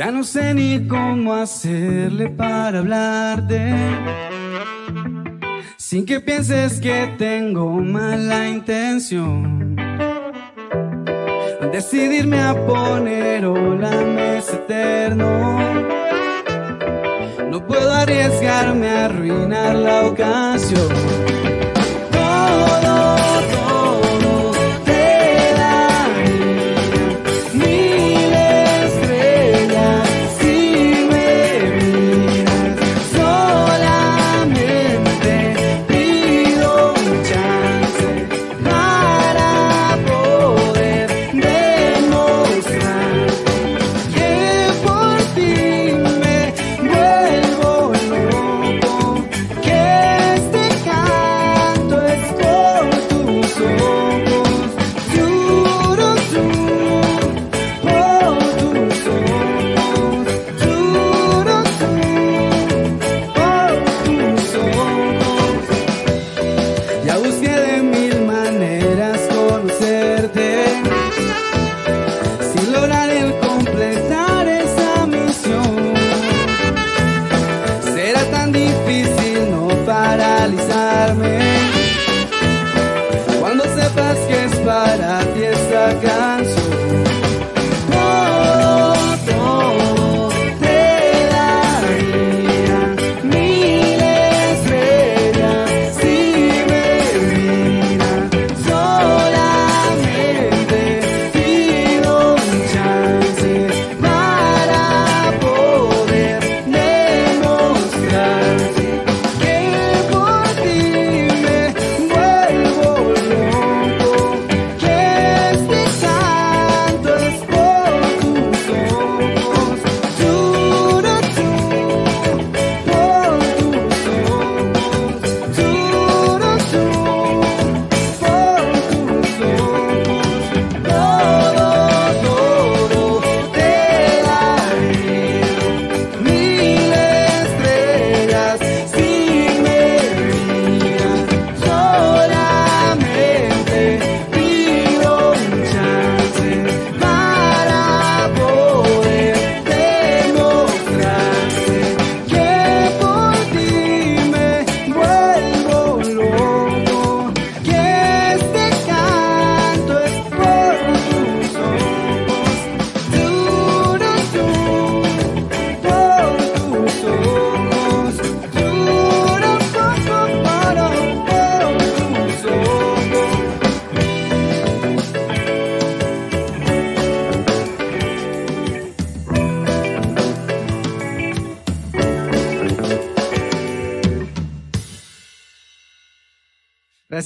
Ya no sé ni cómo hacerle para hablarte. Sin que pienses que tengo mala intención. Decidirme a poner hola mes eterno. No puedo arriesgarme a arruinar la ocasión.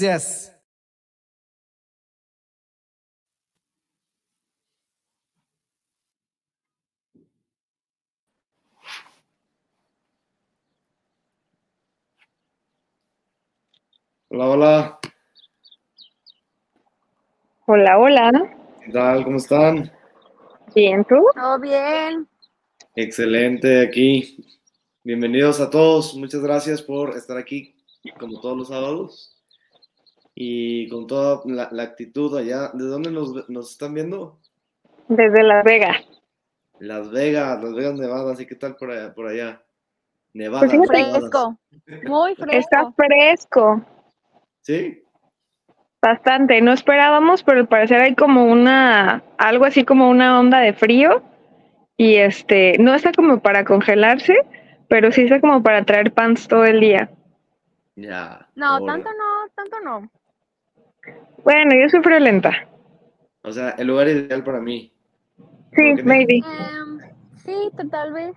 Gracias. Hola, hola. Hola, hola. ¿Qué tal? ¿Cómo están? Bien, ¿tú? Todo bien. Excelente aquí. Bienvenidos a todos. Muchas gracias por estar aquí como todos los sábados y con toda la, actitud allá. ¿De dónde nos, están viendo? Desde Las Vegas. Las Vegas, Las Vegas, Nevada, ¿así qué tal por allá? Por allá? Nevada. Pues fresco, muy fresco. Está fresco. ¿Sí? Bastante, no esperábamos, pero al parecer hay como una, algo así como una onda de frío y este, no está como para congelarse, pero sí está como para traer pants todo el día. Ya. No, tanto no, tanto no. Bueno, yo soy lenta. O sea, el lugar ideal para mí. Sí, maybe. Em, sí, tal vez.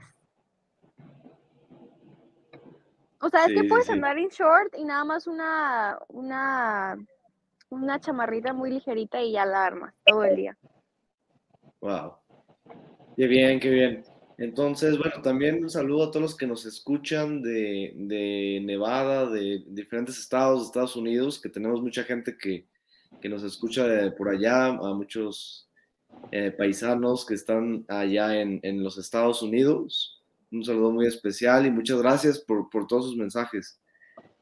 O sea, es que puedes andar en short y nada más una, una, una chamarrita muy ligerita y ya la armas todo el día. Wow. Qué bien, qué bien. Entonces, bueno, también un saludo a todos los que nos escuchan de, de Nevada, de diferentes estados de Estados Unidos, que tenemos mucha gente que, que nos escucha por allá, a muchos eh, paisanos que están allá en, en, los Estados Unidos. Un saludo muy especial y muchas gracias por, por todos sus mensajes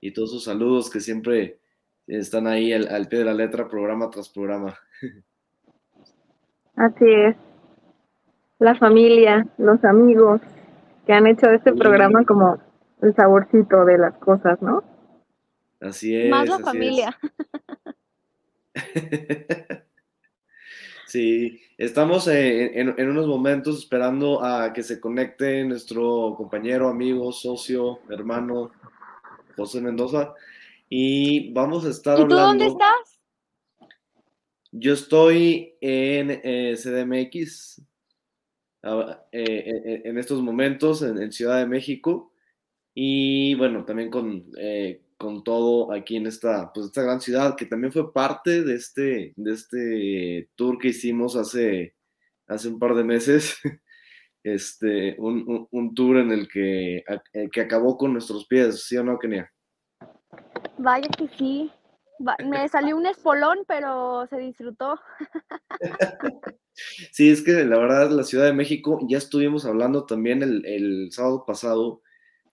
y todos sus saludos que siempre están ahí al, al pie de la letra, programa tras programa. Así es. la familia, los amigos que han hecho de este programa como el saborcito de las cosas, ¿no? Así es. Más la así es. Sí, estamos en, en- en unos momentos esperando a que se conecte nuestro compañero, amigo, socio, hermano, José Mendoza, y vamos a estar ¿Y tú hablando. dónde estás? Yo estoy en eh, CDMX, ah, eh, eh, en estos momentos en, en Ciudad de México, y bueno, también con, eh, con todo aquí en esta, pues, esta gran ciudad, que también fue parte de este, de este tour que hicimos hace, hace un par de meses, este, un, un- un tour en el que, eh, que acabó con nuestros pies, ¿sí o no, Kenia? Vaya que sí. Me salió un espolón, pero se disfrutó. Sí, es que la verdad, la Ciudad de México, ya estuvimos hablando también el, el sábado pasado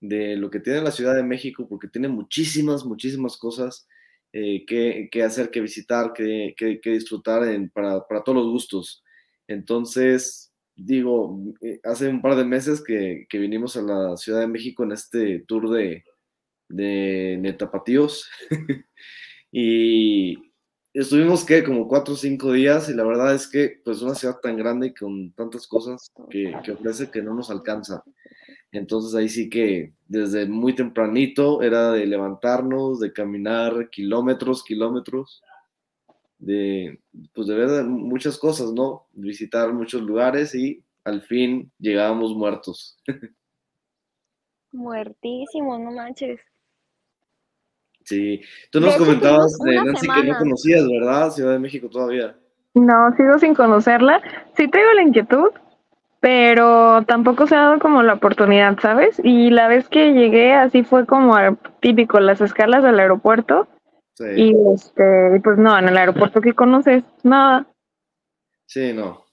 de lo que tiene la Ciudad de México, porque tiene muchísimas, muchísimas cosas eh, que, que hacer, que visitar, que, que- disfrutar para, para todos los gustos. Entonces, digo, eh, hace un par de meses que, que vinimos a la Ciudad de México en este tour de, de Netapatíos y estuvimos que como cuatro o cinco días y la verdad es que pues una ciudad tan grande y con tantas cosas que, que ofrece que no nos alcanza. Entonces ahí sí que desde muy tempranito era de levantarnos, de caminar kilómetros, kilómetros, de pues de ver muchas cosas, ¿no? Visitar muchos lugares y al fin llegábamos muertos. Muertísimo, no manches. Sí, tú De nos hecho, comentabas de Nancy que no semana. conocías, ¿verdad? Ciudad de México todavía. No, sigo sin conocerla. Sí traigo la inquietud, pero tampoco se ha dado como la oportunidad, ¿sabes? Y la vez que llegué, así fue como al- típico, las escalas del aeropuerto. Sí, Y este, pues no, en el aeropuerto que conoces, nada. sí, no.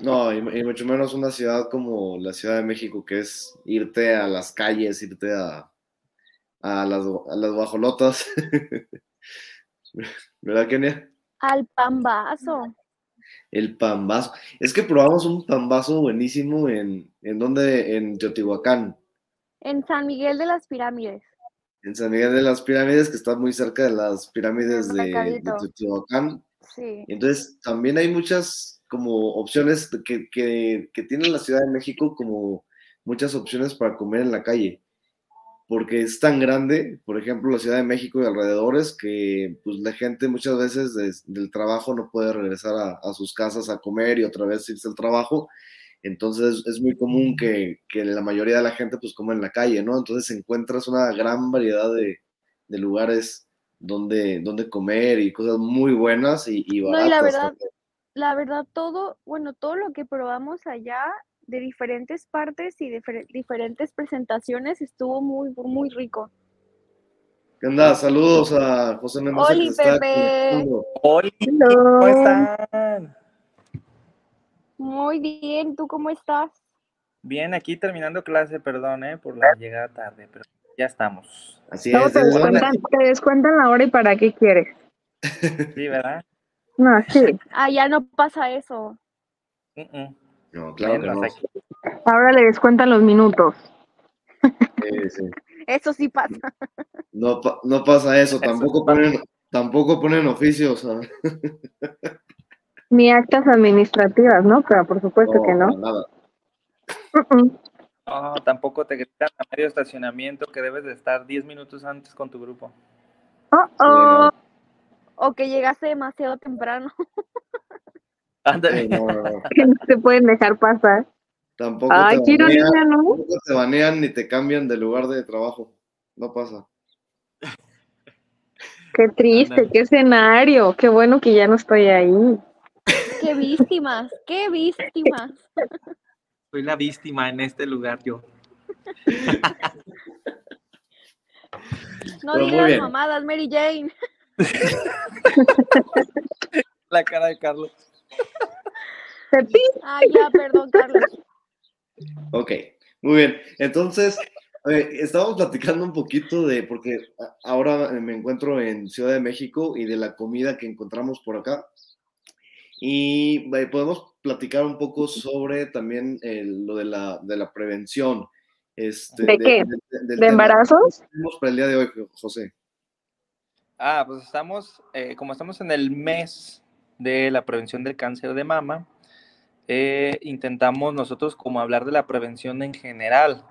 No, y, y mucho menos una ciudad como la Ciudad de México, que es irte a las calles, irte a, a, las, a las guajolotas. ¿Verdad, Kenia? Al pambazo. El pambazo. Es que probamos un pambazo buenísimo en, ¿en dónde? En Teotihuacán, En San Miguel de las Pirámides. en San Miguel de las Pirámides, que está muy cerca de las pirámides de. Teotihuacán. Sí. Entonces, también hay muchas como opciones que, que, que tiene la Ciudad de México, como muchas opciones para comer en la calle, porque es tan grande, por ejemplo, la Ciudad de México y alrededores, que pues la gente muchas veces des- del trabajo no puede regresar a, a sus casas a comer y otra vez irse al trabajo. Entonces es muy común que, que la mayoría de la gente pues come en la calle, ¿no? Entonces encuentras una gran variedad de, de lugares donde, donde comer y cosas muy buenas y, y No, baratas. y la verdad, también. la verdad, todo, bueno, todo lo que probamos allá de diferentes partes y difer- diferentes presentaciones estuvo muy, muy rico. ¿Qué onda? Saludos a José Mendoza Oli, Pepe. Hello. ¿cómo están? Muy bien, ¿tú cómo estás? Bien, aquí terminando clase, perdón, eh, por la llegada tarde, pero ya estamos. Así es, te descuentan, te descuentan la hora y para qué quieres. Sí, ¿verdad? No, sí. Ah, ya no pasa eso. Mm, mm. No, claro que Menos no. aquí. Ahora le descuentan los minutos. Sí, sí. Eso sí pasa. No, no pasa eso, Eso tampoco pasa. ponen, tampoco ponen oficios. ¿ah? Ni actas administrativas, ¿no? Pero por supuesto que no. nada. No, tampoco te gritan a medio estacionamiento que debes de estar 10 minutos antes con tu grupo. Oh, Sí, no. O que llegaste demasiado temprano. Ándale. No, no. Que no te pueden dejar pasar. Tampoco, Ay, te banean, ironía, ¿no? tampoco te banean ni te cambian de lugar de trabajo. No pasa. Qué triste, qué escenario. Qué bueno que ya no estoy ahí. Qué víctimas, qué víctimas. Soy la víctima en este lugar yo. No Pero digas mamadas, Mary Jane. La cara de Carlos. Ay, ya, perdón, Carlos. Ok, muy bien. Entonces, eh, estábamos platicando un poquito de, porque a- ahora me encuentro en Ciudad de México y de la comida que encontramos por acá. Y eh, podemos platicar un poco sobre también lo de la, de la prevención. Este, ¿De, qué? ¿De, embarazos? tenemos para el día de hoy, José? Ah, pues estamos, eh, como estamos en el mes de la prevención del cáncer de mama, eh, intentamos nosotros como hablar de la prevención en general,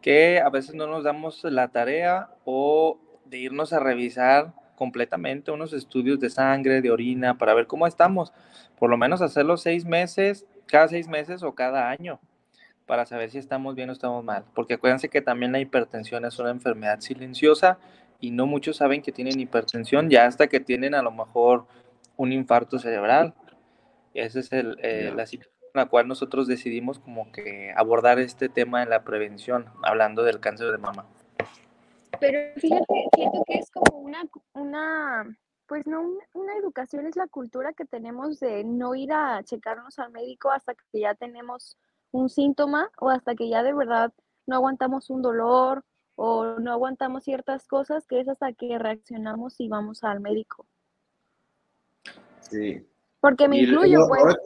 que a veces no nos damos la tarea o de irnos a revisar completamente unos estudios de sangre, de orina, para ver cómo estamos. Por lo menos hacerlo seis meses, cada seis meses o cada año para saber si estamos bien o estamos mal. Porque acuérdense que también la hipertensión es una enfermedad silenciosa y no muchos saben que tienen hipertensión ya hasta que tienen a lo mejor un infarto cerebral. Esa es el, eh, la situación en la cual nosotros decidimos como que abordar este tema en la prevención, hablando del cáncer de mama. Pero fíjate, siento que es como una, una pues no una educación, es la cultura que tenemos de no ir a checarnos al médico hasta que ya tenemos un síntoma o hasta que ya de verdad no aguantamos un dolor o no aguantamos ciertas cosas, que es hasta que reaccionamos y vamos al médico. Sí. Porque me incluyo, pues.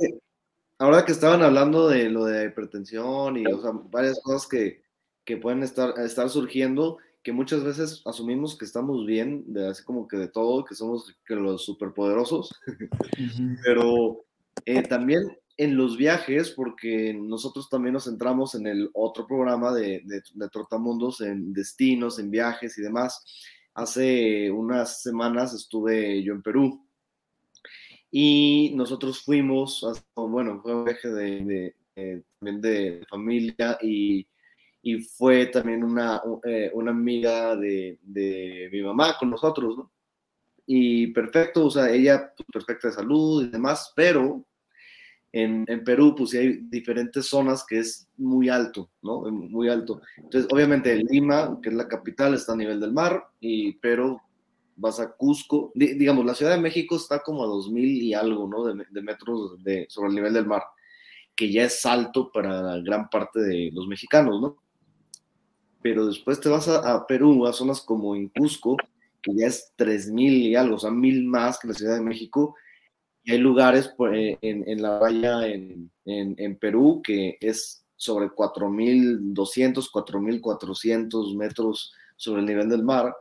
Ahora que, estaban hablando de lo de hipertensión y varias cosas que, que, pueden estar, estar surgiendo, que muchas veces asumimos que estamos bien, de, así como que de todo, que somos que los superpoderosos, pero eh, también en los viajes, porque nosotros también nos centramos en el otro programa de, de, de Trotamundos, en destinos, en viajes y demás. Hace unas semanas estuve yo en Perú y nosotros fuimos, bueno, fue un viaje de, también de familia y, y fue también una, eh, una amiga de, de, mi mamá con nosotros, ¿no? Y perfecto, o sea, ella pues, perfecta de salud y demás, pero en, Perú, pues sí hay diferentes zonas que es muy alto, ¿no? Muy alto. Entonces, obviamente, Lima, que es la capital, está a nivel del mar, y, pero vas a Cusco, digamos, la Ciudad de México está como a 2000 y algo, ¿no? De, metros sobre el nivel del mar, que ya es alto para gran parte de los mexicanos, ¿no? Pero después te vas a, Perú, a zonas como en Cusco, que ya es 3000 y algo, o sea, mil más que la Ciudad de México, y hay lugares pues, en, la valla en, en, Perú que es sobre 4.200, 4.400 metros sobre el nivel del mar.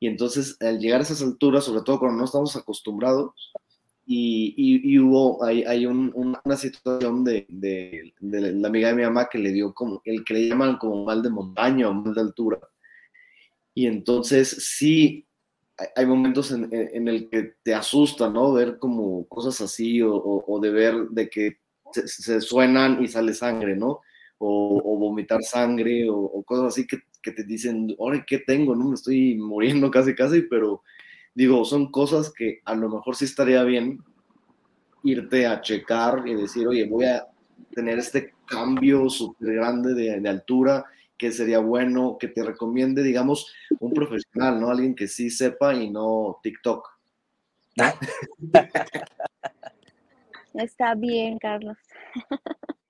Y entonces, al llegar a esas alturas, sobre todo cuando no estamos acostumbrados, y, y, hubo, hay, hay un, una situación de, de, de, la amiga de mi mamá que le dio como, el que le llaman como mal de montaña o mal de altura. Y entonces sí, hay momentos en, en, el que te asusta, ¿no? Ver como cosas así o, o, de ver de que se, suenan y sale sangre, ¿no? O, o vomitar sangre o, cosas así que, que, te dicen, oye, ¿qué tengo? ¿No? Me estoy muriendo casi, casi, pero digo, son cosas que a lo mejor sí estaría bien irte a checar y decir, oye, voy a tener este cambio súper grande de, de altura que sería bueno que te recomiende, digamos, un profesional, ¿no? Alguien que sí sepa y no TikTok. Está bien, Carlos.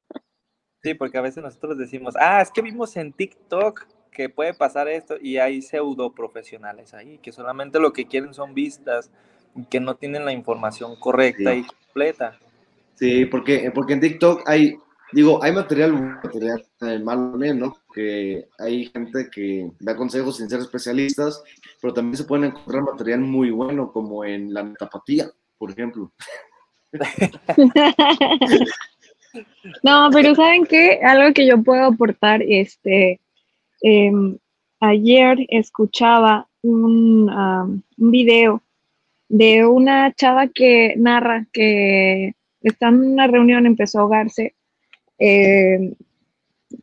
Sí, porque a veces nosotros decimos, ah, es que vimos en TikTok que puede pasar esto y hay pseudo profesionales ahí, que solamente lo que quieren son vistas y que no tienen la información correcta y completa. Sí, porque, porque en TikTok hay Digo, hay material, material malo también, ¿no? Que hay gente que da consejos sin ser especialistas, pero también se pueden encontrar material muy bueno, como en la metapatía, por ejemplo. no, pero ¿saben qué? Algo que yo puedo aportar, este, em, ayer escuchaba un, video de una chava que narra que está en una reunión, empezó a ahogarse eh,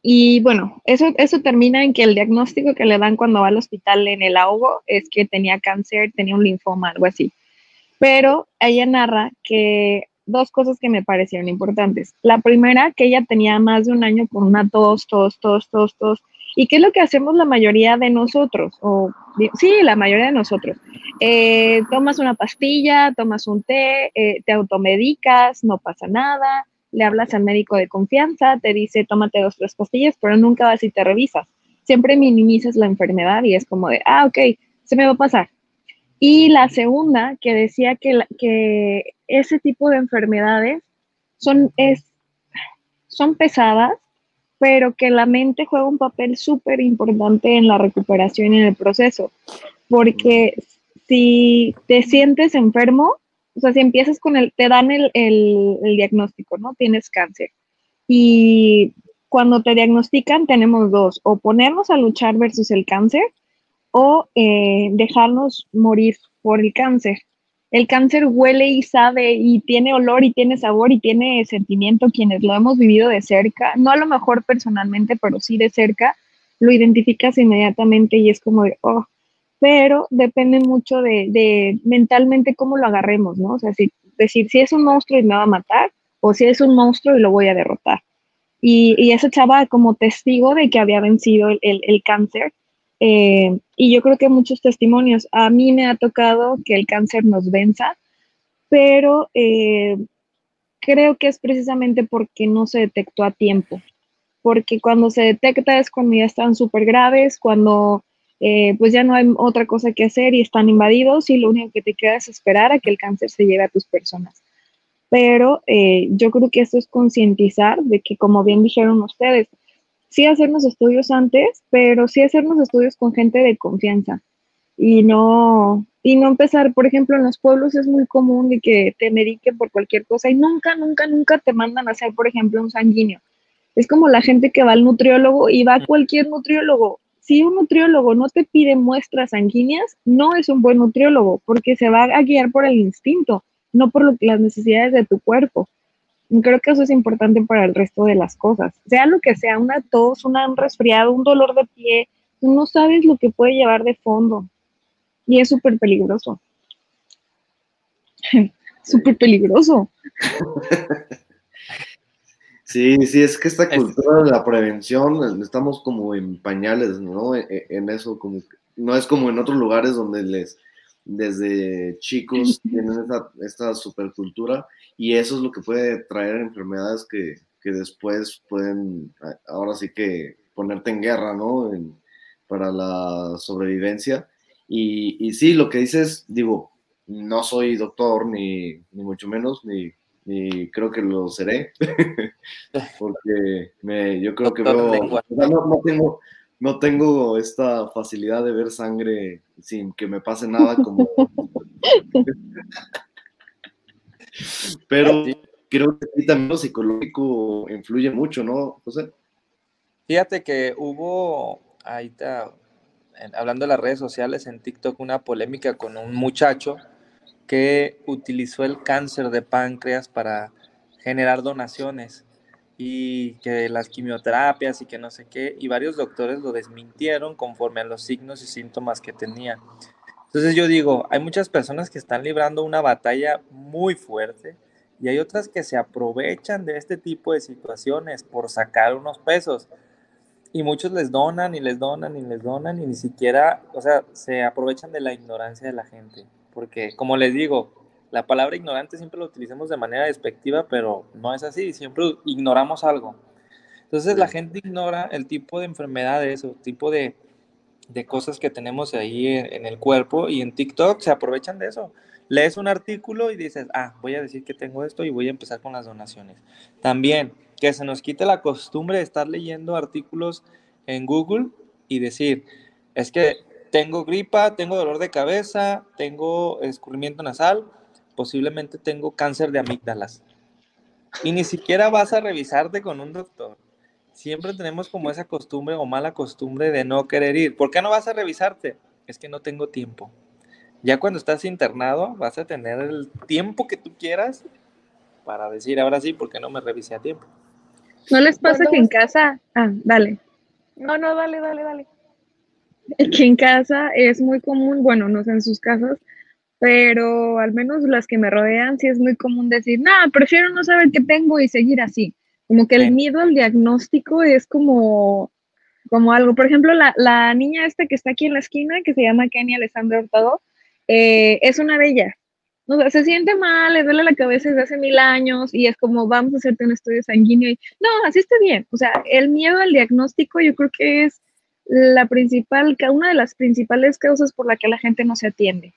y bueno, eso, eso termina en que el diagnóstico que le dan cuando va al hospital en el ahogo es que tenía cáncer, tenía un linfoma, algo así. Pero ella narra que dos cosas que me parecieron importantes. La primera, que ella tenía más de un año con una tos, tos, tos, tos, tos. ¿Y qué es lo que hacemos la mayoría de nosotros? O, sí, la mayoría de nosotros. Eh, tomas una pastilla, tomas un té, eh, te automedicas, no pasa nada, le hablas al médico de confianza, te dice tómate dos, tres pastillas, pero nunca vas y te revisas. Siempre minimizas la enfermedad y es como de, ah, ok, se me va a pasar. Y la segunda, que decía que, que ese tipo de enfermedades son, es son pesadas, pero que la mente juega un papel súper importante en la recuperación y en el proceso, porque si te sientes enfermo, o sea, si empiezas con el, te dan el, el, diagnóstico, ¿no? Tienes cáncer. Y cuando te diagnostican tenemos dos, o ponernos a luchar versus el cáncer o eh, dejarnos morir por el cáncer. El cáncer huele y sabe y tiene olor y tiene sabor y tiene sentimiento. Quienes lo hemos vivido de cerca, no a lo mejor personalmente, pero sí de cerca, lo identificas inmediatamente y es como de, oh, pero depende mucho de, de mentalmente cómo lo agarremos, ¿no? O sea, decir si es un monstruo y me va a matar o si es un monstruo y lo voy a derrotar. Y, y esa chava como testigo de que había vencido el, el cáncer eh, y yo creo que muchos testimonios, a mí me ha tocado que el cáncer nos venza, pero eh, creo que es precisamente porque no se detectó a tiempo, porque cuando se detecta es cuando ya están súper graves, cuando eh, pues ya no hay otra cosa que hacer y están invadidos y lo único que te queda es esperar a que el cáncer se lleve a tus personas. Pero yo creo que esto es concientizar de que, como bien dijeron ustedes, sí hacernos estudios antes, pero sí hacernos estudios con gente de confianza y no y no empezar, por ejemplo, en los pueblos es muy común de que te mediquen por cualquier cosa y nunca, nunca, nunca te mandan a hacer, por ejemplo, un sanguíneo. Es como la gente que va al nutriólogo y va a cualquier nutriólogo. Si un nutriólogo no te pide muestras sanguíneas, no es un buen nutriólogo porque se va a guiar por el instinto, no por las necesidades de tu cuerpo creo que eso es importante para el resto de las cosas. Sea lo que sea, una tos, un resfriado, un dolor de pie, tú no sabes lo que puede llevar de fondo. Y es súper peligroso. súper peligroso. Sí, sí, es que esta cultura de la prevención, estamos como en pañales, ¿no? E, e, en, eso, como no es como en otros lugares donde les, desde chicos tienen esta, esta supercultura y eso es lo que puede traer enfermedades que, que después pueden, ahora sí que ponerte en guerra, ¿no? para la sobrevivencia. Y, y, sí, lo que dices, digo, no soy doctor, ni, ni mucho menos, ni, ni, creo que lo seré, porque me, yo creo que veo, no, no, tengo, no tengo esta facilidad de ver sangre sin que me pase nada como... Pero creo que también lo psicológico influye mucho, ¿no, José? Fíjate que hubo, ahí está, hablando de las redes sociales, en TikTok, una polémica con un muchacho que utilizó el cáncer de páncreas para generar donaciones y que las quimioterapias y que no sé qué, y varios doctores lo desmintieron conforme a los signos y síntomas que tenía. Entonces yo digo, hay muchas personas que están librando una batalla muy fuerte y hay otras que se aprovechan de este tipo de situaciones por sacar unos pesos. Y muchos les donan y les donan y les donan y ni siquiera, o sea, se aprovechan de la ignorancia de la gente. Porque, como les digo, la palabra ignorante siempre lo utilizamos de manera despectiva, pero no es así, siempre ignoramos algo. Entonces la gente ignora el tipo de enfermedades o tipo de, de cosas que tenemos ahí en, el cuerpo y en TikTok se aprovechan de eso. Lees un artículo y dices, ah, voy a decir que tengo esto y voy a empezar con las donaciones. También que se nos quite la costumbre de estar leyendo artículos en Google y decir, es que tengo gripa, tengo dolor de cabeza, tengo escurrimiento nasal, posiblemente tengo cáncer de amígdalas. Y ni siquiera vas a revisarte con un doctor siempre tenemos como esa costumbre o mala costumbre de no querer ir. ¿Por qué no vas a revisarte? Es que no tengo tiempo. Ya cuando estás internado vas a tener el tiempo que tú quieras para decir, ahora sí, ¿por qué no me revisé a tiempo? ¿No les pasa que en casa... Ah, dale. No, no, dale, dale, dale. Que en casa es muy común, bueno, no sé en sus casas, pero al menos las que me rodean sí es muy común decir, no, prefiero no saber qué tengo y seguir así. Como que el miedo al diagnóstico es como, como algo. Por ejemplo, la, la, niña esta que está aquí en la esquina, que se llama Kenny Alessandra Hurtado, eh, es una de ellas. O sea, se siente mal, le duele la cabeza desde hace mil años y es como, vamos a hacerte un estudio sanguíneo y no, así está bien. O sea, el miedo al diagnóstico yo creo que es la principal, una de las principales causas por la que la gente no se atiende.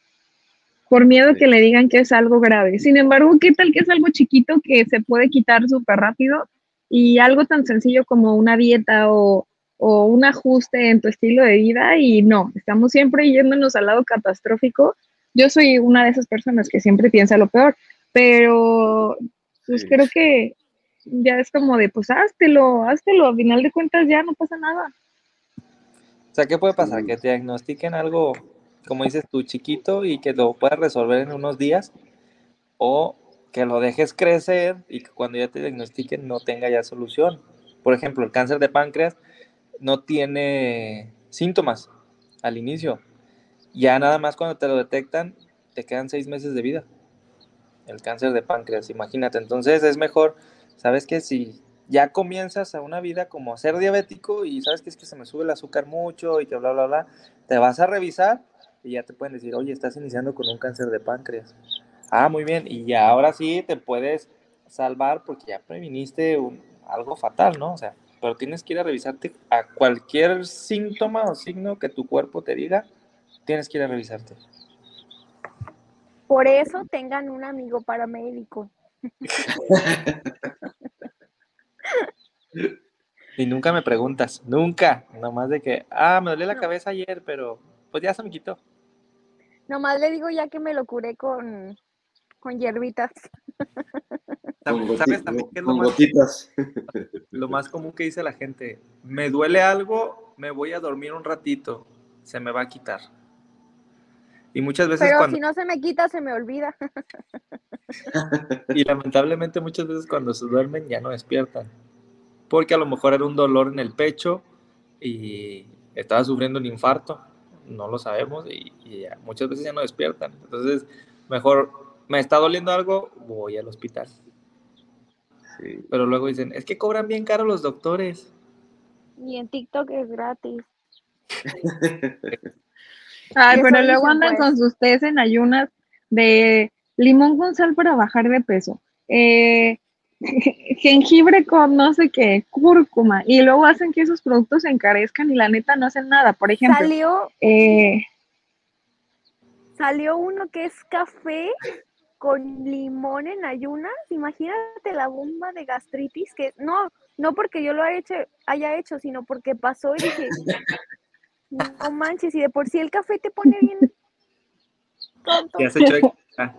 Por miedo a que le digan que es algo grave. Sin embargo, ¿qué tal que es algo chiquito que se puede quitar súper rápido y algo tan sencillo como una dieta o, o un ajuste en tu estilo de vida y no, estamos siempre yéndonos al lado catastrófico. Yo soy una de esas personas que siempre piensa lo peor, pero pues Sí. creo que ya es como de, pues háztelo, háztelo, al final de cuentas ya no pasa nada. O sea, ¿qué puede pasar? Sí. Que te diagnostiquen algo, como dices tú, chiquito y que lo puedas resolver en unos días, o que lo dejes crecer y que cuando ya te diagnostiquen no tenga ya solución. Por ejemplo, el cáncer de páncreas no tiene síntomas al inicio. Ya nada más cuando te lo detectan, te quedan seis meses de vida. El cáncer de páncreas, imagínate. Entonces es mejor, sabes que si ya comienzas a una vida como ser diabético y sabes que es que se me sube el azúcar mucho y que bla, bla, bla, te vas a revisar y ya te pueden decir, oye, estás iniciando con un cáncer de páncreas. Ah, muy bien. Y ya ahora sí te puedes salvar porque ya previniste un- algo fatal, ¿no? O sea, pero tienes que ir a revisarte a cualquier síntoma o signo que tu cuerpo te diga, tienes que ir a revisarte. Por eso tengan un amigo paramédico. Y nunca me preguntas, nunca, nomás de que, ah, me dolía la No. cabeza ayer, pero pues ya se me quitó. Nomás le digo ya que me lo curé con, con hierbitas. Con, ¿Sabes, goti- sabes también qué es lo con más, gotitas. lo más común que dice la gente? Me duele algo, me voy a dormir un ratito, se me va a quitar. Y muchas veces Pero cuando, si no se me quita, se me olvida. y lamentablemente muchas veces cuando se duermen ya no despiertan. Porque a lo mejor era un dolor en el pecho y estaba sufriendo un infarto, no lo sabemos y, y ya, muchas veces ya no despiertan. Entonces, mejor me está doliendo algo, voy al hospital. Sí. Pero luego dicen, es que cobran bien caro los doctores. Y en TikTok es gratis. Ay, pero luego andan pues. con sus tés en ayunas de limón con sal para bajar de peso, eh, jengibre con no sé qué, cúrcuma, y luego hacen que esos productos se encarezcan y la neta no hacen nada. Por ejemplo, Salió, eh, salió uno que es café con limón en ayunas. Imagínate la bomba de gastritis que no, no porque yo lo haya hecho, haya hecho, sino porque pasó y dije, no manches, y de por sí el café te pone bien tonto. Ya se echó de- Ah,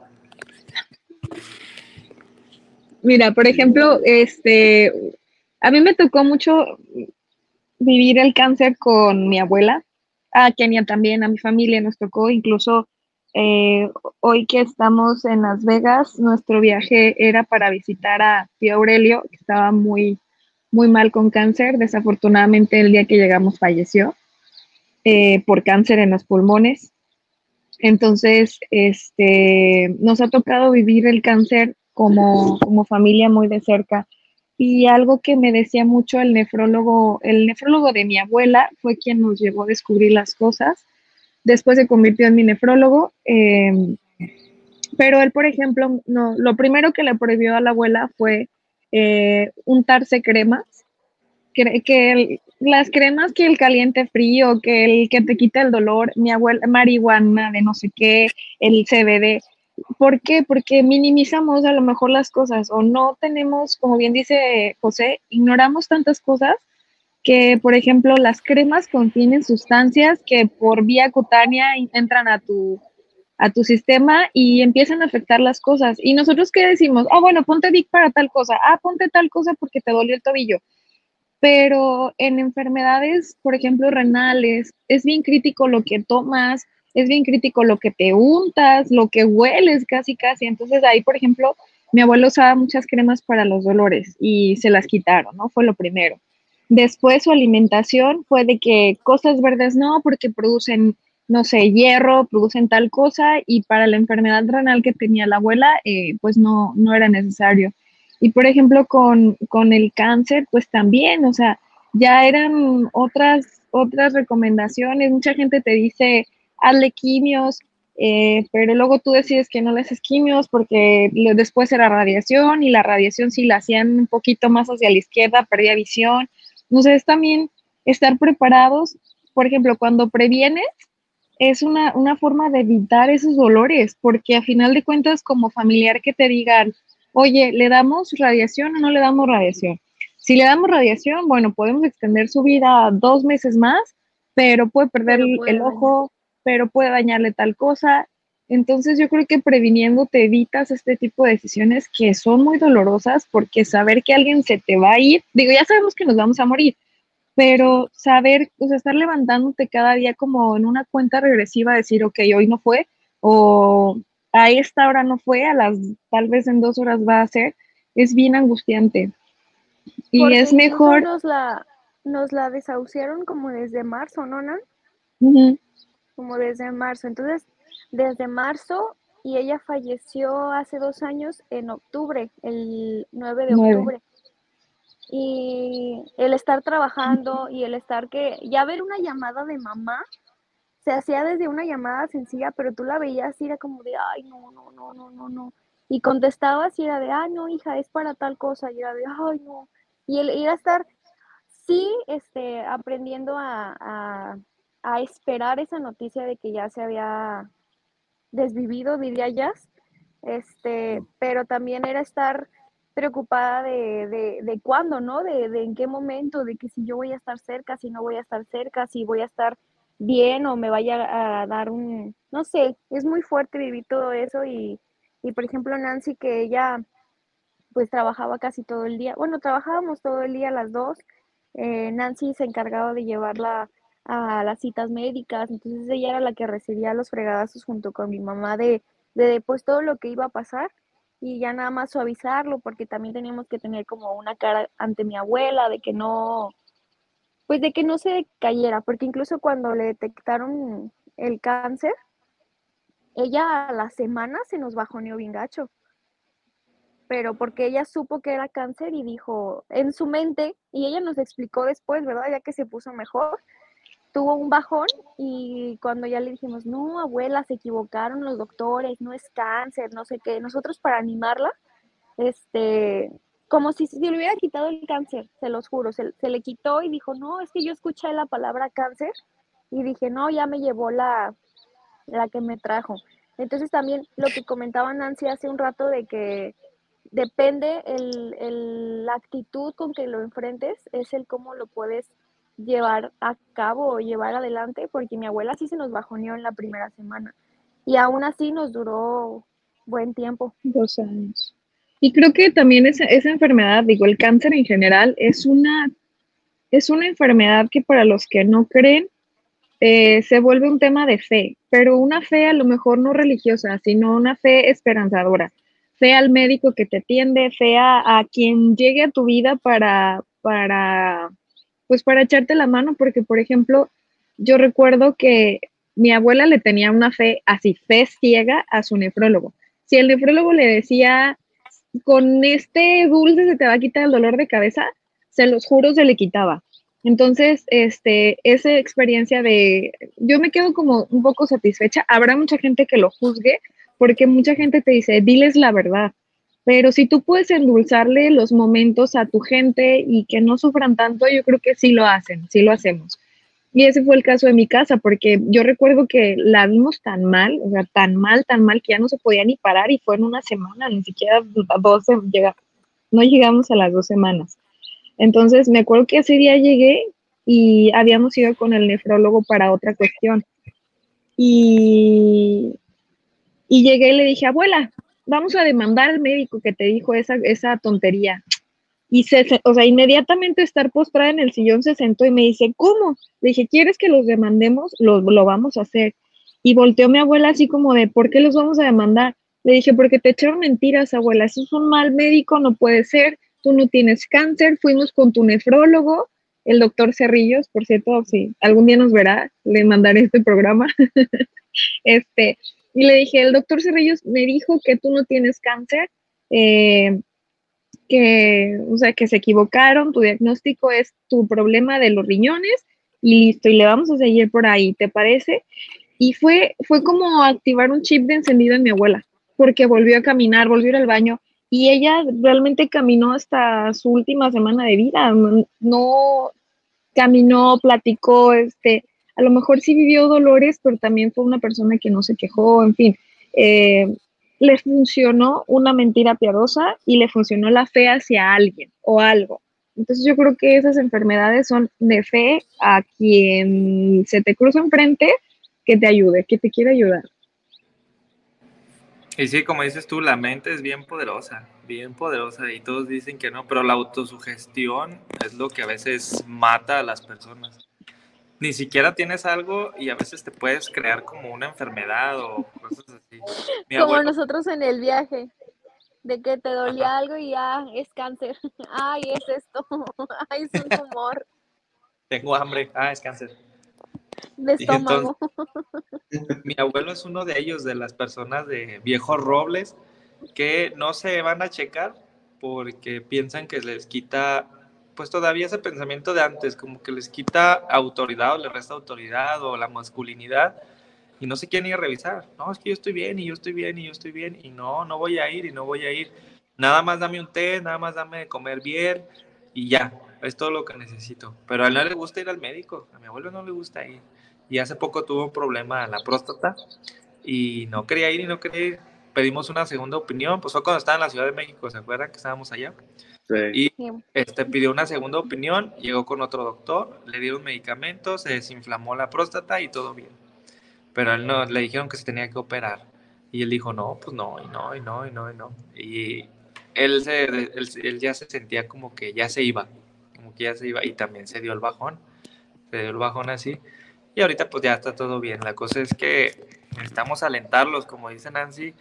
Mira, por ejemplo, este, a mí me tocó mucho vivir el cáncer con mi abuela, a Kenia también, a mi familia nos tocó, incluso eh, hoy que estamos en Las Vegas, nuestro viaje era para visitar a tío Aurelio, que estaba muy, muy mal con cáncer, desafortunadamente el día que llegamos falleció eh, por cáncer en los pulmones. Entonces, este, nos ha tocado vivir el cáncer como, como familia muy de cerca. Y algo que me decía mucho el nefrólogo, el nefrólogo de mi abuela fue quien nos llevó a descubrir las cosas. Después se convirtió en mi nefrólogo. eh, pero él, por ejemplo, no, lo primero que le prohibió a la abuela fue eh, untarse cremas. Que, que el- las cremas que el caliente frío, que el que te quita el dolor, mi abuela, marihuana de no sé qué, el CBD. ¿Por qué? Porque minimizamos a lo mejor las cosas o no tenemos, como bien dice José, ignoramos tantas cosas que, por ejemplo, las cremas contienen sustancias que por vía cutánea entran a tu, a tu sistema y empiezan a afectar las cosas. Y nosotros qué decimos, ah, bueno, ponte Vic para tal cosa, ah, ponte tal cosa porque te dolió el tobillo. Pero en enfermedades, por ejemplo, renales, es bien crítico lo que tomas, es bien crítico lo que te untas, lo que hueles casi, casi. Entonces ahí, por ejemplo, mi abuelo usaba muchas cremas para los dolores y se las quitaron, ¿no? Fue lo primero. Después su alimentación fue de que cosas verdes no, porque producen, no sé, hierro, producen tal cosa y para la enfermedad renal que tenía la abuela, eh, pues no, no era necesario. Y por ejemplo, con, con el cáncer, pues también, o sea, ya eran otras, otras recomendaciones. Mucha gente te dice, hazle quimios, eh, pero luego tú decides que no le haces quimios porque después era radiación y la radiación si la hacían un poquito más hacia la izquierda, perdía visión. Entonces también estar preparados, por ejemplo, cuando previenes, es una, una forma de evitar esos dolores, porque a final de cuentas como familiar que te digan, oye, ¿le damos radiación o no le damos radiación? Si le damos radiación, bueno, podemos extender su vida dos meses más, pero puede perder el ojo, pero puede dañarle tal cosa. Entonces yo creo que previniendo te evitas este tipo de decisiones que son muy dolorosas porque saber que alguien se te va a ir, digo, ya sabemos que nos vamos a morir, pero saber, o sea, estar levantándote cada día como en una cuenta regresiva, decir, ok, hoy no fue, o a esta hora no fue, a las tal vez en dos horas va a ser, es bien angustiante. Y es mejor... Nos la, nos la desahuciaron como desde marzo, ¿no, Nan? Como desde marzo. Entonces, desde marzo y ella falleció hace dos años en octubre, el 9 de octubre. Y el estar trabajando y el estar que, ya ver una llamada de mamá, se hacía desde una llamada sencilla, pero tú la veías y era como de, ay, no, no, no, no, no, no. Y contestabas y era de, ay, no, hija, es para tal cosa. Y era de, ay, no. Y el ir a estar, sí, este, aprendiendo a, a, a esperar esa noticia de que ya se había desvivido, diría Jazz, este, pero también era estar preocupada de, de, de cuándo, ¿no? De, de, en qué momento, de que si yo voy a estar cerca, si no voy a estar cerca, si voy a estar bien o me vaya a dar un, no sé, es muy fuerte vivir todo eso y, y por ejemplo Nancy que ella pues trabajaba casi todo el día, bueno, trabajábamos todo el día las dos, eh, Nancy se encargaba de llevarla a las citas médicas, entonces ella era la que recibía los fregadazos junto con mi mamá de, de pues todo lo que iba a pasar y ya nada más suavizarlo porque también teníamos que tener como una cara ante mi abuela de que no, pues de que no se cayera, porque incluso cuando le detectaron el cáncer, ella a la semana se nos bajoneó bien gacho. Pero porque ella supo que era cáncer y dijo en su mente, y ella nos explicó después, ¿verdad? Ya que se puso mejor, tuvo un bajón y cuando ya le dijimos, no, abuela, se equivocaron los doctores, no es cáncer, no sé qué, nosotros para animarla, este, como si se le hubiera quitado el cáncer, se los juro, se, le quitó y dijo, no, es que yo escuché la palabra cáncer y dije, no, ya me llevó la, la que me trajo. Entonces también lo que comentaba Nancy hace un rato de que depende el, el, la actitud con que lo enfrentes, es el cómo lo puedes llevar a cabo o llevar adelante, porque mi abuela sí se nos bajoneó en la primera semana y aún así nos duró buen tiempo. Dos años. Y creo que también esa, esa enfermedad, digo, el cáncer en general, es una, es una enfermedad que para los que no creen, eh, se vuelve un tema de fe, pero una fe a lo mejor no religiosa, sino una fe esperanzadora. Fe al médico que te atiende, fe a, a quien llegue a tu vida para, para pues para echarte la mano, porque por ejemplo, yo recuerdo que mi abuela le tenía una fe así, fe ciega a su nefrólogo. Si el nefrólogo le decía, con este dulce se te va a quitar el dolor de cabeza, se los juro, se le quitaba. Entonces, este, esa experiencia de, yo me quedo como un poco satisfecha. Habrá mucha gente que lo juzgue, porque mucha gente te dice, diles la verdad. Pero si tú puedes endulzarle los momentos a tu gente y que no sufran tanto, yo creo que sí lo hacen, sí lo hacemos. Y ese fue el caso de mi casa, porque yo recuerdo que la vimos tan mal, o sea, tan mal, tan mal, que ya no se podía ni parar y fue en una semana, ni siquiera dos, no llegamos a las dos semanas. Entonces, me acuerdo que ese día llegué y habíamos ido con el nefrólogo para otra cuestión. Y, y llegué y le dije, abuela, vamos a demandar al médico que te dijo esa, esa tontería. Y se, o sea, inmediatamente estar postrada en el sillón se sentó y me dice, ¿cómo? Le dije, ¿quieres que los demandemos? Lo, lo vamos a hacer. Y volteó mi abuela así como de, ¿por qué los vamos a demandar? Le dije, porque te echaron mentiras, abuela, eso es un mal médico, no puede ser, tú no tienes cáncer, fuimos con tu nefrólogo, el doctor Cerrillos, por cierto, si algún día nos verá, le mandaré este programa. este, y le dije, el doctor Cerrillos me dijo que tú no tienes cáncer, eh, que, o sea, que se equivocaron, tu diagnóstico es tu problema de los riñones y listo, y le vamos a seguir por ahí, ¿te parece? Y fue, fue como activar un chip de encendido en mi abuela, porque volvió a caminar, volvió a ir al baño y ella realmente caminó hasta su última semana de vida, no caminó, platicó, este, a lo mejor sí vivió dolores, pero también fue una persona que no se quejó, en fin. Eh, le funcionó una mentira piadosa y le funcionó la fe hacia alguien o algo. Entonces yo creo que esas enfermedades son de fe a quien se te cruza enfrente que te ayude, que te quiera ayudar. Y sí, como dices tú, la mente es bien poderosa, bien poderosa y todos dicen que no, pero la autosugestión es lo que a veces mata a las personas. Ni siquiera tienes algo y a veces te puedes crear como una enfermedad o cosas así. Mi como nosotros en el viaje, de que te dolía algo y ya es cáncer. Ay, es esto. Ay, es un tumor. Tengo hambre. Ah, es cáncer de estómago. mi abuelo es uno de ellos, de las personas de viejos robles, que no se van a checar porque piensan que les quita, pues todavía ese pensamiento de antes, como que les quita autoridad o les resta autoridad o la masculinidad y no se quieren ir a revisar. No, es que yo estoy bien y yo estoy bien y yo estoy bien y no, no voy a ir y no voy a ir. Nada más dame un té, nada más dame de comer bien y ya, es todo lo que necesito. Pero a él no le gusta ir al médico, a mi abuelo no le gusta ir. Y hace poco tuvo un problema en la próstata y no quería ir y no quería ir. Pedimos una segunda opinión, pues fue cuando estaba en la Ciudad de México, ¿se acuerdan que estábamos allá? Sí. Y este, pidió una segunda opinión, llegó con otro doctor, le dieron medicamentos, se desinflamó la próstata y todo bien. Pero él no, le dijeron que se tenía que operar. Y él dijo, no, pues no, y no, y no, y no, y no. Y él, se, él ya se sentía como que ya se iba, como que ya se iba, y también se dio el bajón, se dio el bajón así. Y ahorita pues ya está todo bien. La cosa es que necesitamos alentarlos, como dice Nancy,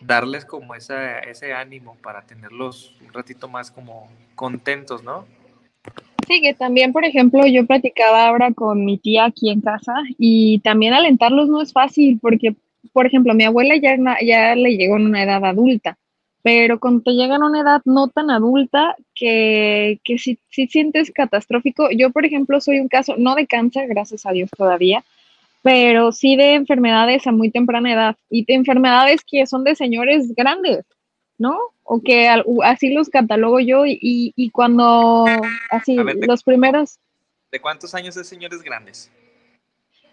darles como ese ánimo para tenerlos un ratito más como contentos, ¿no? Sí, que también, por ejemplo, yo platicaba ahora con mi tía aquí en casa y también alentarlos no es fácil porque, por ejemplo, mi abuela ya, ya le llegó en una edad adulta pero cuando te llegan a una edad no tan adulta que, que si, si, sientes catastrófico, yo por ejemplo soy un caso, no de cáncer, gracias a Dios todavía, pero sí de enfermedades a muy temprana edad y de enfermedades que son de señores grandes, ¿no? O que así los catalogo yo y, y cuando así los primeros... ¿De cuántos años de señores grandes?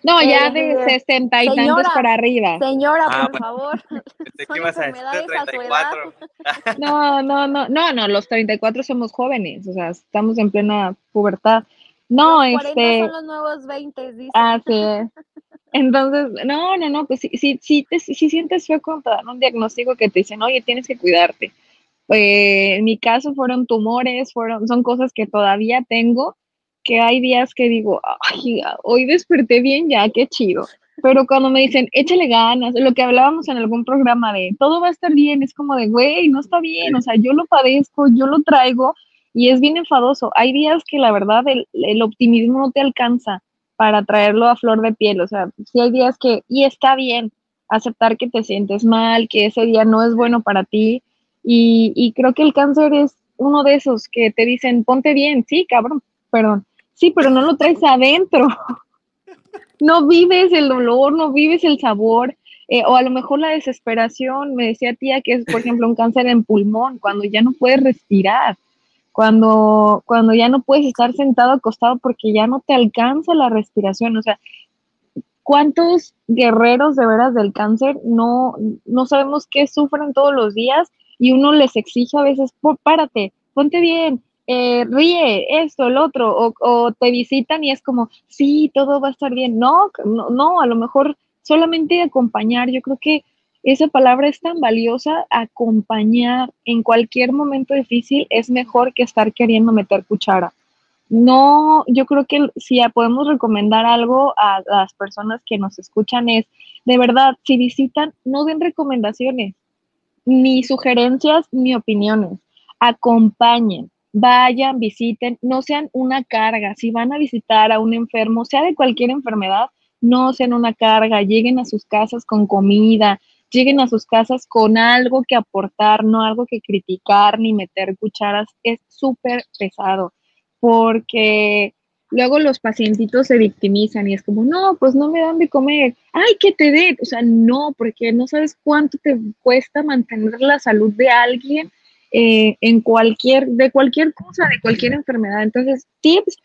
No, ya de 60 y tantos para arriba. Señora, ah, por favor. ¿Qué vas a decir? 34. No, no, no, no, no, los 34 somos jóvenes, o sea, estamos en plena pubertad. No, los 40 este. son los nuevos 20, dice. Ah, sí. Entonces, no, no, no, pues sí, sí, sí, te, sí sientes feo cuando te dan un diagnóstico que te dicen, oye, tienes que cuidarte. Eh, en mi caso fueron tumores, fueron, son cosas que todavía tengo que hay días que digo, ay, hoy desperté bien ya, qué chido. Pero cuando me dicen, échale ganas, lo que hablábamos en algún programa de todo va a estar bien, es como de, güey, no está bien, o sea, yo lo padezco, yo lo traigo y es bien enfadoso. Hay días que la verdad el, optimismo no te alcanza para traerlo a flor de piel, o sea, sí hay días que, y está bien aceptar que te sientes mal, que ese día no es bueno para ti, y, y creo que el cáncer es uno de esos que te dicen, ponte bien, sí, cabrón, perdón, Sí, pero no lo traes adentro. No vives el dolor, no vives el sabor, eh, o a lo mejor la desesperación. Me decía tía que es, por ejemplo, un cáncer en pulmón, cuando ya no puedes respirar, cuando, cuando ya no puedes estar sentado acostado porque ya no te alcanza la respiración. O sea, ¿cuántos guerreros de veras del cáncer no, no sabemos qué sufren todos los días y uno les exige a veces, párate, ponte bien, eh, ríe, esto, el otro, o, o, te visitan y es como, sí, todo va a estar bien. No, no, no, a lo mejor solamente acompañar. Yo creo que esa palabra es tan valiosa, acompañar en cualquier momento difícil es mejor que estar queriendo meter cuchara. No, yo creo que si podemos recomendar algo a las personas que nos escuchan es, de verdad, si visitan, no den recomendaciones, ni sugerencias, ni opiniones. Acompañen, vayan, visiten, no sean una carga. Si van a visitar a un enfermo, sea de cualquier enfermedad, no sean una carga. Lleguen a sus casas con comida, lleguen a sus casas con algo que aportar, no algo que criticar ni meter cucharas. Es súper pesado porque luego los pacientitos se victimizan y es como, no, pues no me dan de comer, ay, que te den, o sea, no, porque no sabes cuánto te cuesta mantener la salud de alguien eh, en cualquier, de cualquier cosa, de cualquier enfermedad. Entonces, tips,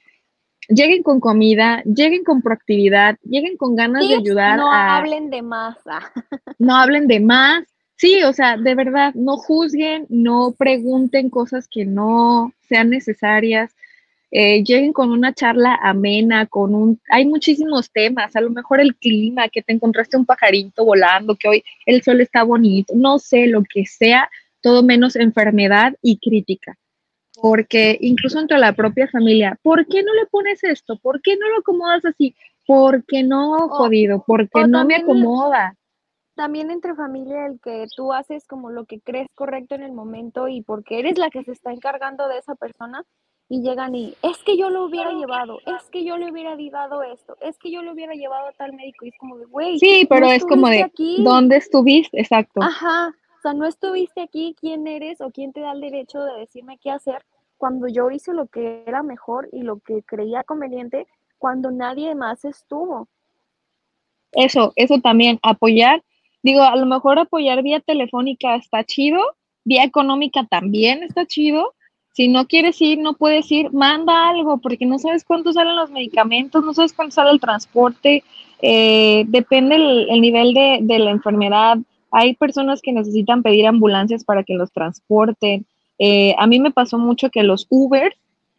lleguen con comida, lleguen con proactividad, lleguen con ganas de ayudar. No hablen de más. Ah. no hablen de más. Sí, o sea, de verdad, no juzguen, no pregunten cosas que no sean necesarias. eh, lleguen con una charla amena, con un, hay muchísimos temas, a lo mejor el clima, que te encontraste un pajarito volando, que hoy el sol está bonito, no sé, lo que sea, todo menos enfermedad y crítica. Porque incluso entre la propia familia, ¿por qué no le pones esto? ¿Por qué no lo acomodas así? ¿Por qué no, jodido? ¿Por qué no me acomoda? También entre familia, el que tú haces como lo que crees correcto en el momento y porque eres la que se está encargando de esa persona, y llegan y es que yo lo hubiera llevado, es que yo le hubiera dado esto, es que yo lo hubiera llevado a tal médico y es como de, güey. Sí, pero es como de, ¿dónde estuviste? Exacto. Ajá, o sea, no estuviste aquí, ¿quién eres o quién te da el derecho de decirme qué hacer cuando yo hice lo que era mejor y lo que creía conveniente cuando nadie más estuvo? Eso, eso también, apoyar, digo, a lo mejor apoyar vía telefónica está chido, vía económica también está chido, si no quieres ir, no puedes ir, manda algo, porque no sabes cuánto salen los medicamentos, no sabes cuánto sale el transporte, eh, depende el, nivel de, de, la enfermedad. Hay personas que necesitan pedir ambulancias para que los transporten. Eh, a mí me pasó mucho que los Uber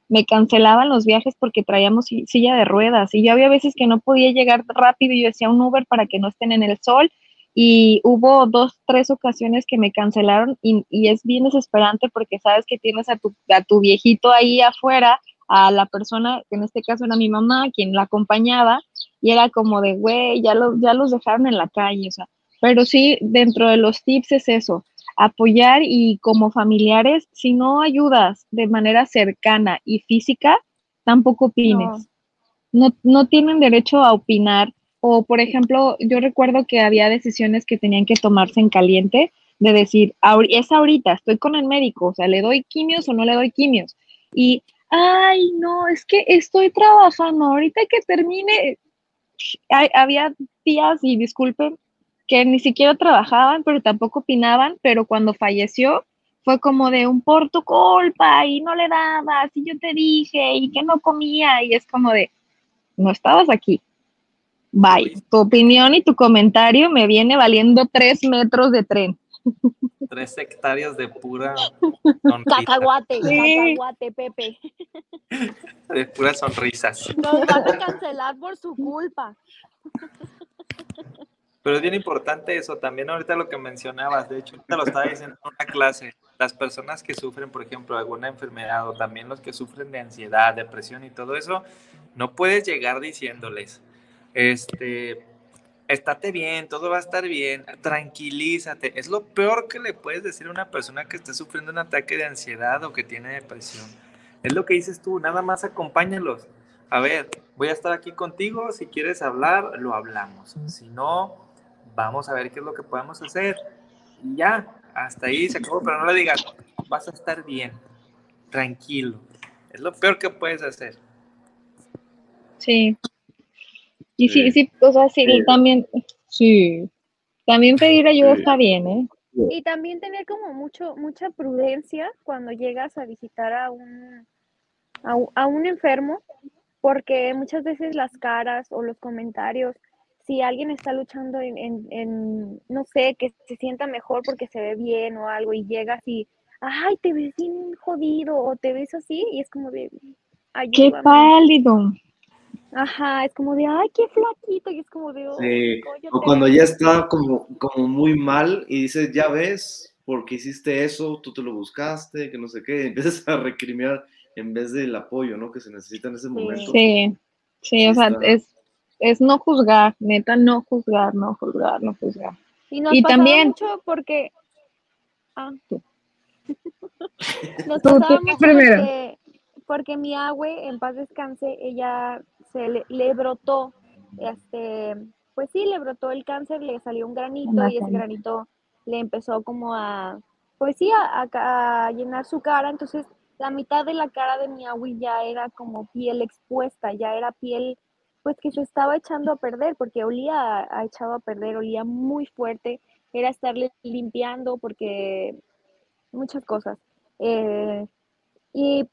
me cancelaban los viajes porque traíamos silla de ruedas y yo había veces que no podía llegar rápido y yo decía un Uber para que no estén en el sol y hubo dos, tres ocasiones que me cancelaron y, es bien desesperante porque sabes que tienes a tu, a tu viejito ahí afuera, a la persona, que en este caso era mi mamá, quien la acompañaba, y era como de, güey, ya, lo, ya los dejaron en la calle, o sea, pero sí, dentro de los tips es eso, apoyar y como familiares, si no ayudas de manera cercana y física, tampoco opines. No, no tienen derecho a opinar o, por ejemplo, yo recuerdo que había decisiones que tenían que tomarse en caliente, de decir, es ahorita, estoy con el médico, o sea, ¿le doy quimios o no le doy quimios? Y, ay, no, es que estoy trabajando, ahorita que termine, había días, y disculpen, que ni siquiera trabajaban, pero tampoco opinaban, pero cuando falleció fue como de un por tu culpa y no le dabas y yo te dije y que no comía y es como de, no estabas aquí, Bye. Tu opinión y tu comentario me viene valiendo tres metros de tren. Tres hectáreas de pura cacahuate, cacahuate, Pepe. De puras sonrisas. Nos van a cancelar por su culpa. Pero es bien importante eso, también ahorita lo que mencionabas, de hecho, te lo estaba diciendo en una clase, las personas que sufren, por ejemplo, alguna enfermedad o también los que sufren de ansiedad, depresión y todo eso, no puedes llegar diciéndoles, este, estate bien, todo va a estar bien, tranquilízate. Es lo peor que le puedes decir a una persona que está sufriendo un ataque de ansiedad o que tiene depresión. Es lo que dices tú, nada más acompáñalos. A ver, voy a estar aquí contigo, si quieres hablar, lo hablamos. Si no, vamos a ver qué es lo que podemos hacer. Y ya, hasta ahí se acabó, pero no le digas, vas a estar bien, tranquilo. Es lo peor que puedes hacer. Sí, y sí, sí, o sea, sí, también, sí, también pedir ayuda está bien, ¿eh? Y también tener como mucho, mucha prudencia cuando llegas a visitar a un, a, un enfermo, porque muchas veces las caras o los comentarios, si alguien está luchando en, en, no sé, que se sienta mejor porque se ve bien o algo y llegas y, ay, te ves bien jodido o te ves así y es como de, Qué pálido. Ajá, es como de, ay, qué flaquito, y es como de, sí. o cuando ya está como, como muy mal y dices, ya ves, porque hiciste eso, tú te lo buscaste, que no sé qué, y empiezas a recriminar en vez del apoyo, ¿no? Que se necesita en ese momento. Sí, sí, o sea, es, es no juzgar, neta, no juzgar, no juzgar, no juzgar. Y, nos y también mucho porque... Ah. nos pasaba mucho porque, porque mi abue, en paz descanse, ella se le, brotó, este, pues sí, le brotó el cáncer, le salió un granito y ese granito le empezó como a, pues sí, a, llenar su cara, entonces la mitad de la cara de mi agui ya era como piel expuesta, ya era piel pues que se estaba echando a perder, porque olía ha echado a perder, olía muy fuerte, era estarle limpiando porque muchas cosas. Eh, y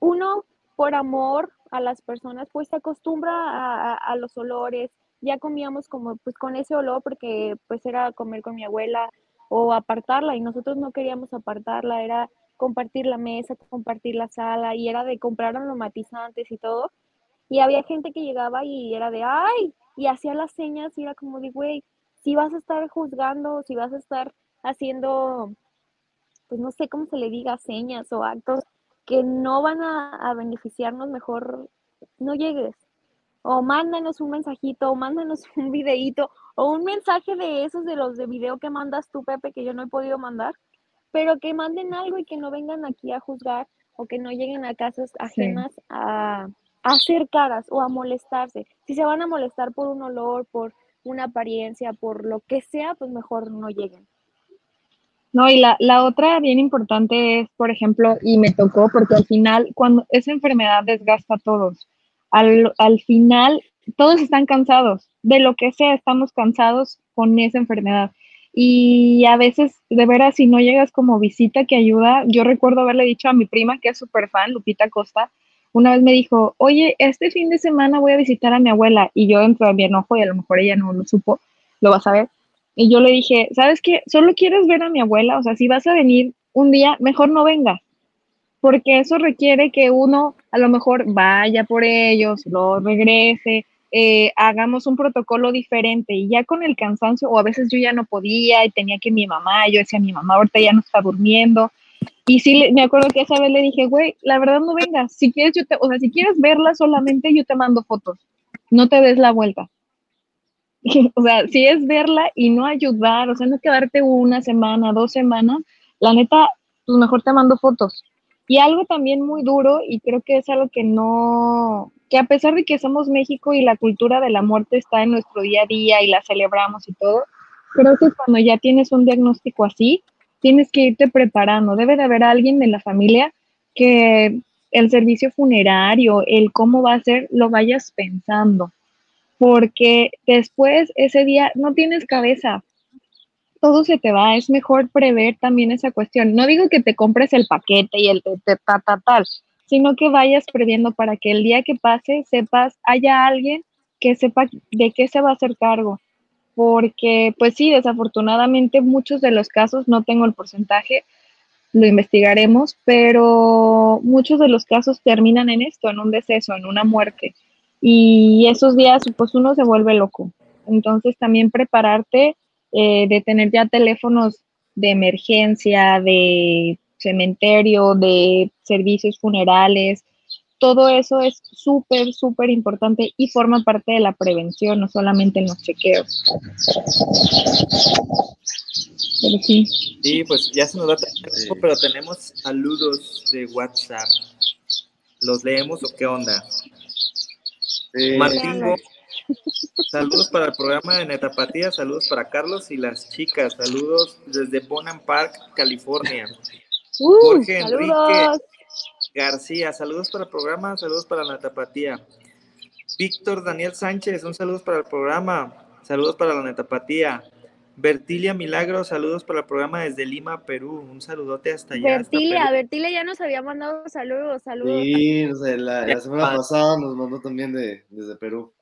uno por amor a las personas, pues se acostumbra a, los olores. Ya comíamos como pues con ese olor porque pues era comer con mi abuela o apartarla y nosotros no queríamos apartarla, era compartir la mesa, compartir la sala, y era de comprar aromatizantes y todo. Y había gente que llegaba y era de, ay, y hacía las señas y era como de, güey, si vas a estar juzgando, si vas a estar haciendo, pues no sé cómo se le diga, señas o actos que no van a, beneficiarnos, mejor no llegues. O mándanos un mensajito, o mándanos un videíto, o un mensaje de esos de los de video que mandas tú, Pepe, que yo no he podido mandar, pero que manden algo y que no vengan aquí a juzgar o que no lleguen a casas ajenas a, hacer caras o a molestarse. Si se van a molestar por un olor, por una apariencia, por lo que sea, pues mejor no lleguen. No, y la, la otra bien importante es, por ejemplo, y me tocó porque al final, cuando esa enfermedad desgasta a todos, al, al final todos están cansados, de lo que sea, estamos cansados con esa enfermedad. Y a veces, de veras, si no llegas como visita que ayuda, yo recuerdo haberle dicho a mi prima, que es súper fan, Lupita Costa, una vez me dijo, oye, este fin de semana voy a visitar a mi abuela. Y yo entro en mi enojo y a lo mejor ella no lo supo, lo vas a ver. Y yo le dije, ¿sabes qué? Solo quieres ver a mi abuela, o sea, si vas a venir un día, mejor no venga, porque eso requiere que uno a lo mejor vaya por ellos, lo regrese, eh, hagamos un protocolo diferente y ya con el cansancio, o a veces yo ya no podía y tenía que mi mamá, yo decía, mi mamá ahorita ya no está durmiendo. Y sí, me acuerdo que esa vez le dije, güey, la verdad no vengas, si quieres, yo te, o sea, si quieres verla solamente, yo te mando fotos, no te des la vuelta. o sea, si es verla y no ayudar, o sea, no quedarte una semana, dos semanas, la neta, pues mejor te mando fotos. Y algo también muy duro, y creo que es algo que no, que a pesar de que somos México y la cultura de la muerte está en nuestro día a día y la celebramos y todo, creo que cuando ya tienes un diagnóstico así, tienes que irte preparando. Debe de haber alguien de la familia que el servicio funerario, el cómo va a ser, lo vayas pensando porque después ese día no tienes cabeza, todo se te va, es mejor prever también esa cuestión. No digo que te compres el paquete y el te, ta, ta, tal, sino que vayas previendo para que el día que pase sepas, haya alguien que sepa de qué se va a hacer cargo. Porque, pues sí, desafortunadamente muchos de los casos, no tengo el porcentaje, lo investigaremos, pero muchos de los casos terminan en esto, en un deceso, en una muerte y esos días pues uno se vuelve loco. Entonces también prepararte eh, de tener ya teléfonos de emergencia, de cementerio, de servicios funerales, todo eso es súper, súper importante y forma parte de la prevención, no solamente en los chequeos. Pero sí. Sí, pues ya se nos da tiempo, pero tenemos saludos de WhatsApp. ¿Los leemos o qué onda? Martín saludos para el programa de Netapatía, saludos para Carlos y las chicas, saludos desde Bonham Park, California. Uh, Jorge Enrique García, saludos para el programa, saludos para la Netapatía. Víctor Daniel Sánchez, un saludo para el programa, saludos para la Netapatía. Bertilia Milagro, saludos para el programa desde Lima, Perú. Un saludote hasta allá. Bertilia, Bertilia ya nos había mandado saludos, saludos. Sí, la, semana pasada nos mandó también de, desde Perú.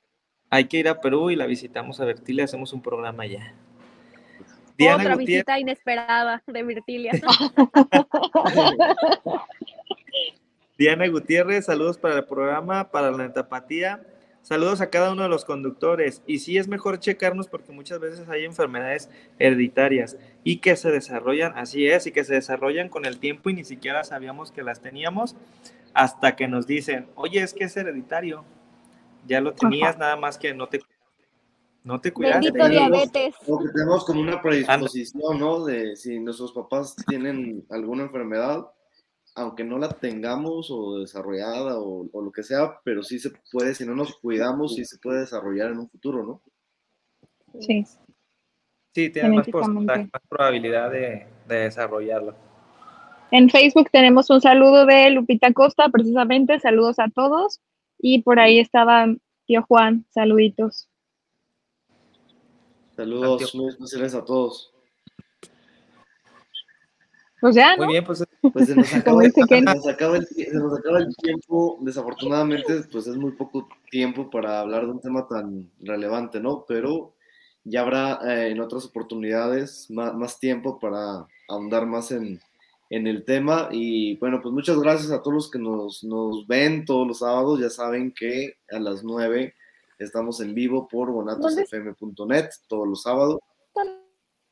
Hay que ir a Perú y la visitamos a Bertilia, hacemos un programa allá. Otra visita inesperada de Bertilia. Diana Gutiérrez, saludos para el programa, para la netapatía. Saludos a cada uno de los conductores. Y sí es mejor checarnos porque muchas veces hay enfermedades hereditarias y que se desarrollan, así es, y que se desarrollan con el tiempo y ni siquiera sabíamos que las teníamos hasta que nos dicen, oye, es que es hereditario. Ya lo tenías, nada más que no te no te cuidaste. Bendito diabetes. tenemos como una predisposición, ¿no? De si nuestros papás tienen alguna enfermedad, aunque no la tengamos o desarrollada o, lo que sea, pero sí se puede, si no nos cuidamos, sí se puede desarrollar en un futuro, ¿no? Sí. Sí, tiene más, probabilidad de, desarrollarlo. En Facebook tenemos un saludo de Lupita Costa, precisamente, saludos a todos. Y por ahí estaba tío Juan, saluditos. Saludos muy especiales a todos. Pues ya, ¿no? Muy bien, pues, pues se, nos acaba, el, tiempo. Desafortunadamente, pues es muy poco tiempo para hablar de un tema tan relevante, ¿no? Pero ya habrá eh, en otras oportunidades más, tiempo para ahondar más en, en el tema. Y bueno, pues muchas gracias a todos los que nos, nos ven todos los sábados. Ya saben que a las 9 estamos en vivo por bonatosfm.net todos los sábados.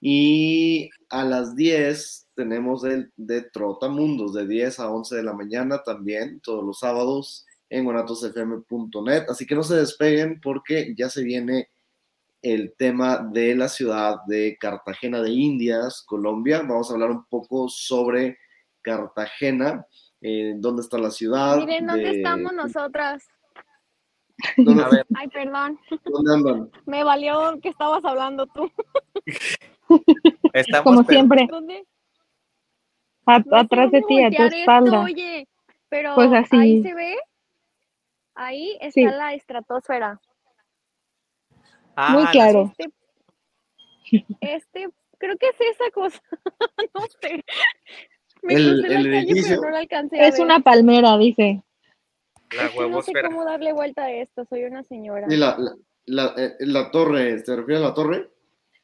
Y a las 10 tenemos el de Trotamundos, de 10 a 11 de la mañana también, todos los sábados en guanatosfm.net. Así que no se despeguen porque ya se viene el tema de la ciudad de Cartagena de Indias, Colombia. Vamos a hablar un poco sobre Cartagena, eh, dónde está la ciudad. Miren, ¿dónde de- estamos nosotras? ¿Dónde, A ver, Ay, perdón. dónde andan? Me valió que estabas hablando tú. estamos Como siempre, ¿Dónde? a- No atrás de ti, a tu esto, espalda. oye, pero Pues así. ahí se ve. Ahí está Sí. la estratosfera. Ah, Muy la- claro. Este, este, creo que es esa cosa. no sé. Me El- crucé la el calle, edificio. pero no la alcancé a Es ver. una palmera, dice. La Es que no sé cómo darle vuelta a esto. Soy una señora. La, la, la- eh, la torre, ¿te refieres a la torre?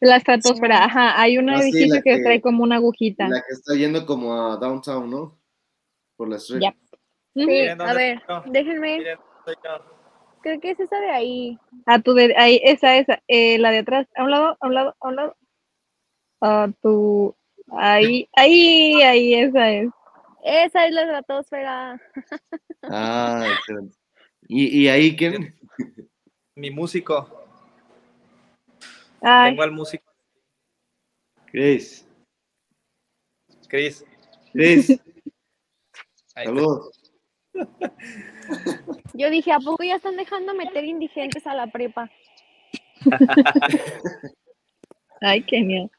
La estratosfera, ajá. Hay un Ah, edificio que que- trae como una agujita. La que está yendo como a downtown, ¿no? Por la street. Ujú. Sí, Miren a ver, déjenme. Miren. Creo que es esa de ahí. A tu de ahí, esa, esa. Eh, la de atrás, a un lado, a un lado, a un lado. A tu. Ahí, ahí, ahí, esa es. Esa es la estratosfera. Ah, excelente. ¿Y, y ahí quién? Mi músico. Ay, Tengo al músico, Chris. Chris. Chris, saludos. Yo dije, ¿a poco ya están dejando meter indigentes a la prepa? ay, qué miedo.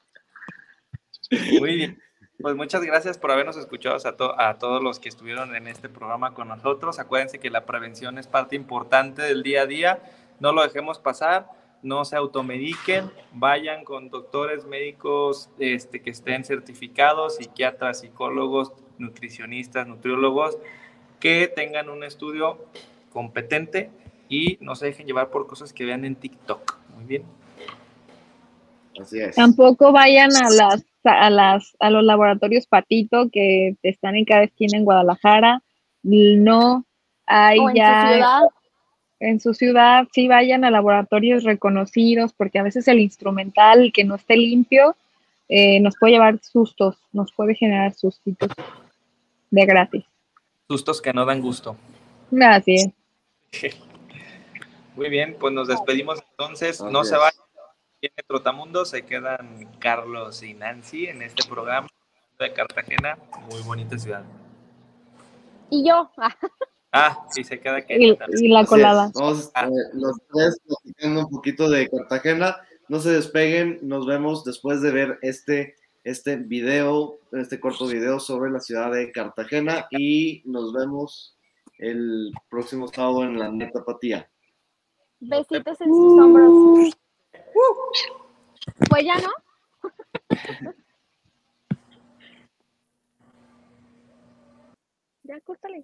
Muy bien. Pues muchas gracias por habernos escuchado a, to- a todos los que estuvieron en este programa con nosotros. Acuérdense que la prevención es parte importante del día a día. No lo dejemos pasar, no se automediquen, vayan con doctores médicos este, que estén certificados, psiquiatras, psicólogos, nutricionistas, nutriólogos, que tengan un estudio competente y no se dejen llevar por cosas que vean en TikTok. Muy bien. Así es. Tampoco vayan a las a las a los laboratorios Patito que están en cada esquina en Guadalajara. No hay o en ya su ciudad. En su ciudad, sí vayan a laboratorios reconocidos, porque a veces el instrumental que no esté limpio eh, nos puede llevar sustos, nos puede generar sustitos de gratis. Sustos que no dan gusto. Gracias. Muy bien, pues nos despedimos entonces. No se vayan. Tiene Trotamundo, se quedan Carlos y Nancy en este programa de Cartagena, muy bonita ciudad. Y yo. ah, sí, se queda aquí. Y, y la colada. Vamos Ah. eh, los tres platicando un poquito de Cartagena. No se despeguen, nos vemos después de ver este, este video, este corto video sobre la ciudad de Cartagena y nos vemos el próximo sábado en la neta patía. Besitos en sus hombros. Pues ya no. ya, córtale.